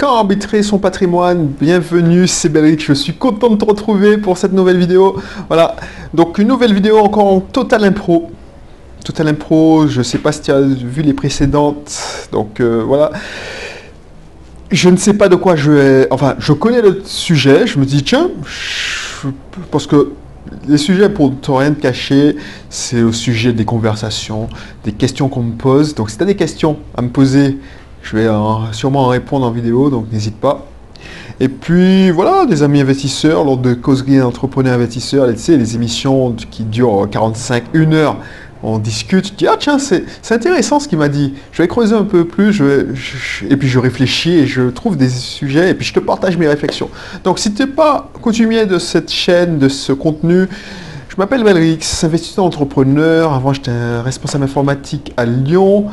Quand arbitrer son patrimoine, bienvenue, c'est Belric, je suis content de te retrouver pour cette nouvelle vidéo. Voilà, donc une nouvelle vidéo encore en total impro. Total impro, je sais pas si tu as vu les précédentes, donc euh, voilà. Je ne sais pas de quoi je vais... Enfin, je connais le sujet, je me dis tiens, parce que les sujets pour ne rien te cacher, c'est au sujet des conversations, des questions qu'on me pose. Donc si tu as des questions à me poser, je vais sûrement en répondre en vidéo, donc n'hésite pas. Et puis voilà, des amis investisseurs, lors de causeries d'entrepreneurs investisseurs, sais, les émissions qui durent 45, 1 heure, on discute, je dis ah tiens c'est intéressant ce qu'il m'a dit, je vais creuser un peu plus, et puis je réfléchis et je trouve des sujets et puis je te partage mes réflexions. Donc si tu n'es pas coutumier de cette chaîne, de ce contenu, je m'appelle Valrix, investisseur entrepreneur, avant j'étais responsable informatique à Lyon,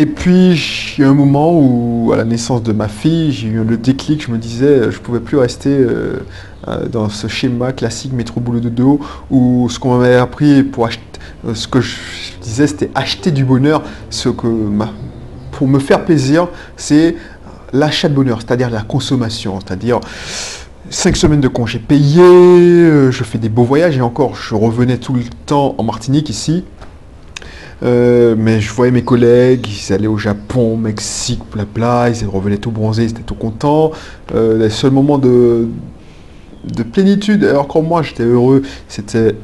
et puis, il y a un moment où, à la naissance de ma fille, j'ai eu le déclic, je me disais, je ne pouvais plus rester euh, euh, dans ce schéma classique métro boulot de dos, où ce qu'on m'avait appris pour acheter, euh, ce que je disais, c'était acheter du bonheur, ce que pour me faire plaisir, c'est l'achat de bonheur, c'est-à-dire la consommation, c'est-à-dire cinq semaines de congés payés, je fais des beaux voyages, et encore, je revenais tout le temps en Martinique ici, euh, mais je voyais mes collègues, ils allaient au Japon, au Mexique, bla ils revenaient tout bronzés, ils étaient tout contents. Euh, le seul moment de, de plénitude, alors quand moi j'étais heureux, c'était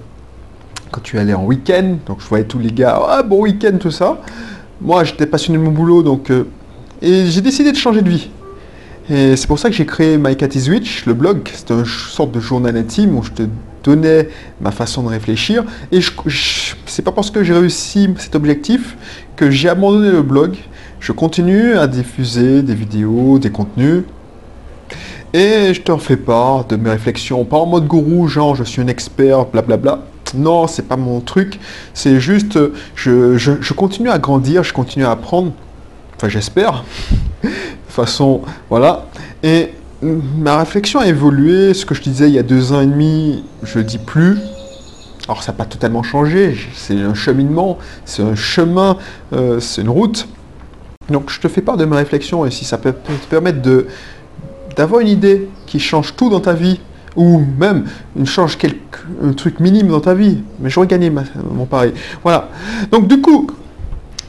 quand tu allais en week-end. Donc je voyais tous les gars, ah bon week-end, tout ça. Moi j'étais passionné de mon boulot, donc. Euh, et j'ai décidé de changer de vie. Et c'est pour ça que j'ai créé My Cat is Witch, le blog. C'est une sorte de journal intime où je te donnais ma façon de réfléchir. Et je, c'est pas parce que j'ai réussi cet objectif que j'ai abandonné le blog. Je continue à diffuser des vidéos, des contenus. Et je te refais part de mes réflexions, pas en mode gourou, genre je suis un expert, blablabla. Non, c'est pas mon truc. C'est juste, je, je continue à grandir, je continue à apprendre. Enfin, j'espère façon, voilà. Et ma réflexion a évolué. Ce que je disais il y a deux ans et demi, je ne dis plus. Alors ça n'a pas totalement changé. C'est un cheminement, c'est un chemin, euh, c'est une route. Donc je te fais part de ma réflexion et si ça peut te permettre de d'avoir une idée qui change tout dans ta vie, ou même une change quelque, un truc minime dans ta vie, mais j'aurais gagné mon pari. Voilà. Donc du coup,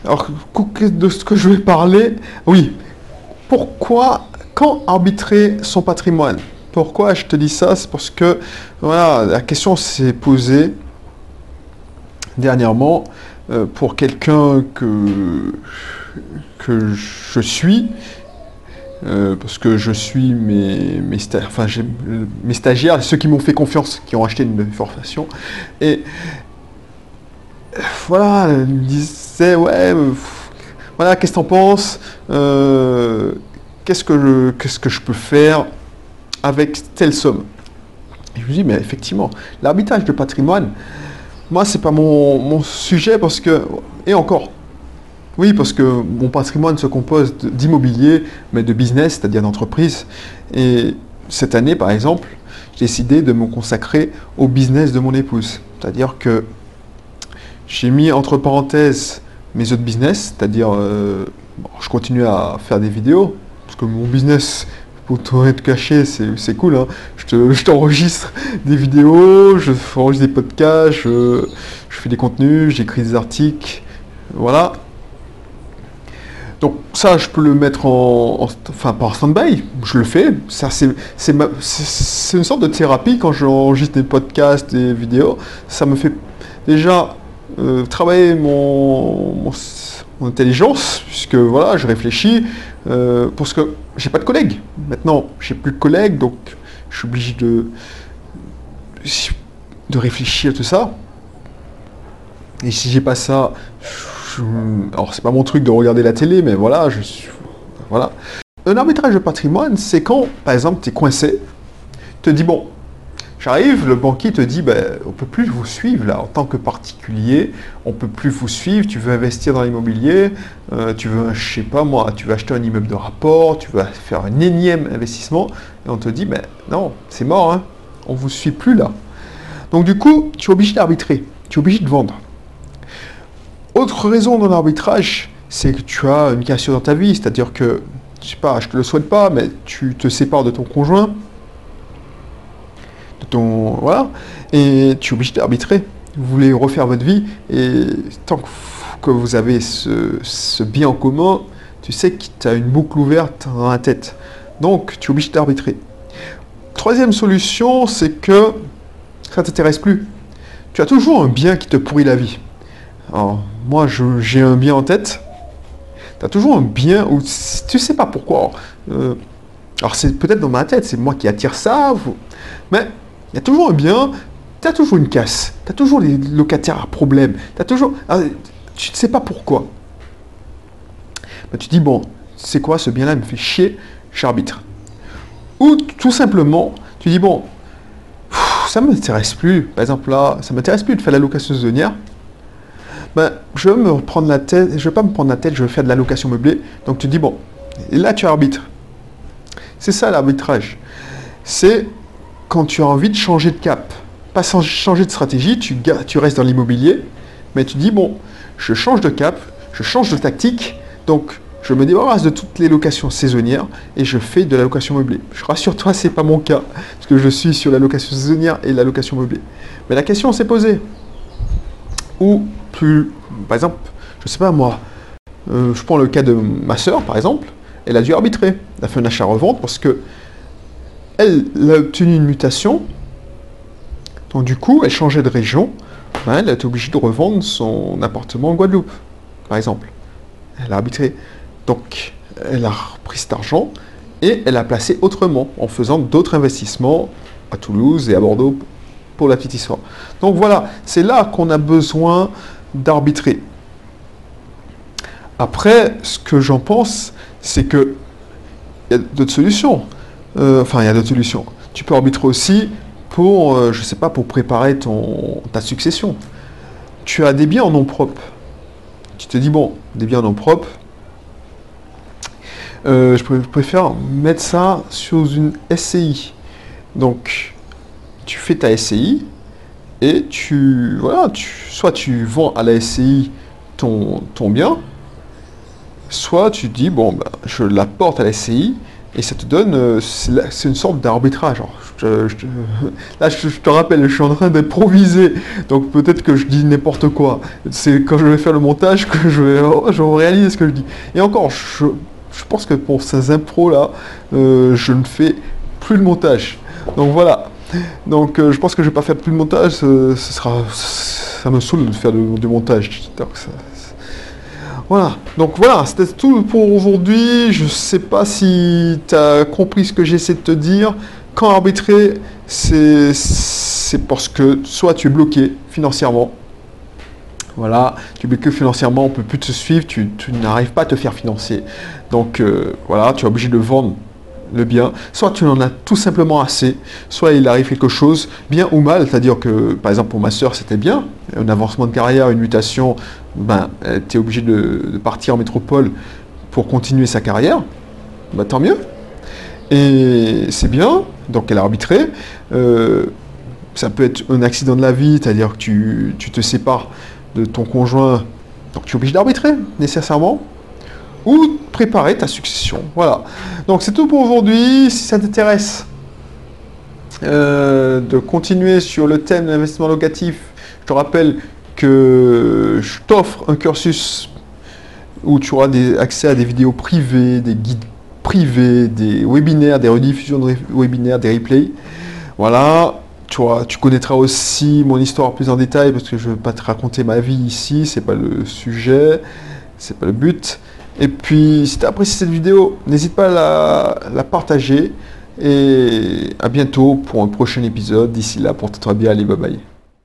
alors de ce que je vais parler, oui, pourquoi, quand arbitrer son patrimoine? Pourquoi je te dis ça? C'est parce que voilà, la question s'est posée dernièrement euh, pour quelqu'un que, je suis. Euh, parce que je suis mes, stagiaires, ceux qui m'ont fait confiance, qui ont acheté une formation. Et voilà, ils me disaient, ouais, voilà, qu'est-ce que tu en penses euh, qu'est-ce, que je, peux faire avec telle somme? Et je me dis, mais effectivement, l'arbitrage de patrimoine, moi, c'est pas mon, sujet parce que, et encore, oui, parce que mon patrimoine se compose d'immobilier, mais de business, c'est-à-dire d'entreprise. Et cette année, par exemple, j'ai décidé de me consacrer au business de mon épouse. C'est-à-dire que j'ai mis entre parenthèses mes autres business, c'est-à-dire euh, je continue à faire des vidéos, parce que mon business, pour tout être caché, c'est cool. Hein. Je t'enregistre des vidéos, je enregistre des podcasts, je, fais des contenus, j'écris des articles, voilà. Donc ça, je peux le mettre en, enfin par stand-by, je le fais. Ça, c'est une sorte de thérapie quand j'enregistre des podcasts, des vidéos. Ça me fait déjà euh, travailler mon, intelligence, puisque voilà, je réfléchis, euh, parce que j'ai pas de collègues. Maintenant, j'ai plus de collègues, donc je suis obligé de, de réfléchir à tout ça. Et si j'ai pas ça, alors c'est pas mon truc de regarder la télé, mais voilà, je suis, voilà. Un arbitrage de patrimoine, c'est quand, par exemple, tu es coincé, te dis bon, J'arrive, le banquier te dit, ben, on peut plus vous suivre là, en tant que particulier, on peut plus vous suivre, tu veux investir dans l'immobilier, euh, tu veux, je sais pas moi, tu veux acheter un immeuble de rapport, tu veux faire un énième investissement, et on te dit, ben non, c'est mort, hein, on vous suit plus là. Donc du coup, tu es obligé d'arbitrer, tu es obligé de vendre. Autre raison dans l'arbitrage, c'est que tu as une cassure dans ta vie, c'est-à-dire que je sais pas, je te le souhaite pas, mais tu te sépares de ton conjoint, de ton, voilà, et tu es obligé d'arbitrer. Vous voulez refaire votre vie, et tant que vous avez ce, bien en commun, tu sais que tu as une boucle ouverte dans la tête. Donc, tu es obligé d'arbitrer. Troisième solution, c'est que ça ne t'intéresse plus. Tu as toujours un bien qui te pourrit la vie. Alors, moi, j'ai un bien en tête. Tu as toujours un bien où tu sais pas pourquoi. Euh, alors, c'est peut-être dans ma tête, c'est moi qui attire ça. Mais il y a toujours un bien, tu as toujours une casse. Tu as toujours les locataires à problème. Tu toujours. Ah, tu ne sais pas pourquoi. Mais tu dis, bon, c'est quoi ce bien-là me fait chier, j'arbitre. Ou tout simplement, tu dis, bon, ça ne m'intéresse plus. Par exemple, là, ça ne m'intéresse plus de faire la location saisonnière. Ben, je vais me prendre la tête, je vais pas me prendre la tête, je vais faire de la location meublée. Donc tu dis, bon, là tu arbitres. C'est ça l'arbitrage. C'est quand tu as envie de changer de cap. Pas sans changer de stratégie, tu, restes dans l'immobilier, mais tu dis, bon, je change de cap, je change de tactique, donc je me débarrasse de toutes les locations saisonnières et je fais de la location meublée. Je rassure-toi, c'est pas mon cas, parce que je suis sur la location saisonnière et la location meublée. Mais la question s'est posée. Ou plus, par exemple, je sais pas moi, euh, je prends le cas de ma soeur, par exemple, elle a dû arbitrer. Elle a fait un achat-revente parce que elle, a obtenu une mutation. Donc du coup, elle changeait de région. Ben, elle a obligée de revendre son appartement en Guadeloupe, par exemple. Elle a arbitré. Donc, elle a repris cet argent et elle a placé autrement en faisant d'autres investissements à Toulouse et à Bordeaux pour la petite histoire. Donc voilà, c'est là qu'on a besoin d'arbitrer. Après, ce que j'en pense, c'est que il y a d'autres solutions. Euh, enfin, il y a d'autres solutions. Tu peux arbitrer aussi pour, euh, je sais pas, pour préparer ta succession. Tu as des biens en nom propre. Tu te dis, bon, des biens en nom propre, euh, je préfère mettre ça sur une SCI. Donc, tu fais ta SCI et tu, voilà, tu, soit tu vends à la SCI ton, ton bien, soit tu dis, bon, ben, je l'apporte à la SCI et ça te donne, euh, c'est une sorte d'arbitrage. là, je, te rappelle, je suis en train d'improviser, donc peut-être que je dis n'importe quoi. C'est quand je vais faire le montage que je, je réalise ce que je dis. Et encore, je, pense que pour ces impros là, euh, je ne fais plus de montage. Donc voilà. Donc euh, je pense que je vais pas faire plus de montage. Ce, sera, ça me saoule de faire du montage. Voilà. Donc voilà, c'était tout pour aujourd'hui. Je sais pas si tu as compris ce que j'essaie de te dire. Quand arbitrer, c'est parce que soit tu es bloqué financièrement, voilà, tu que financièrement, on peut plus te suivre, tu, n'arrives pas à te faire financer. Donc euh, voilà, tu es obligé de vendre le bien. Soit tu en as tout simplement assez, soit il arrive quelque chose, bien ou mal, c'est-à-dire que par exemple pour ma soeur c'était bien, un avancement de carrière, une mutation, ben tu es obligé de, partir en métropole pour continuer sa carrière, ben, tant mieux. Et c'est bien, donc elle a arbitré. Euh, ça peut être un accident de la vie, c'est-à-dire que tu, tu te sépares de ton conjoint, donc tu es obligé d'arbitrer nécessairement, ou préparer ta succession. Voilà. Donc c'est tout pour aujourd'hui. Si ça t'intéresse euh, de continuer sur le thème de l'investissement locatif, je te rappelle que je t'offre un cursus où tu auras des, accès à des vidéos privées, des guides privés, des webinaires, des rediffusions de webinaires, des replays. Voilà, tu, connaîtras aussi mon histoire plus en détail parce que je ne veux pas te raconter ma vie ici, c'est pas le sujet, c'est pas le but. Et puis, si tu as apprécié cette vidéo, n'hésite pas à la, partager. Et à bientôt pour un prochain épisode. D'ici là, porte-toi bien. Allez, bye bye.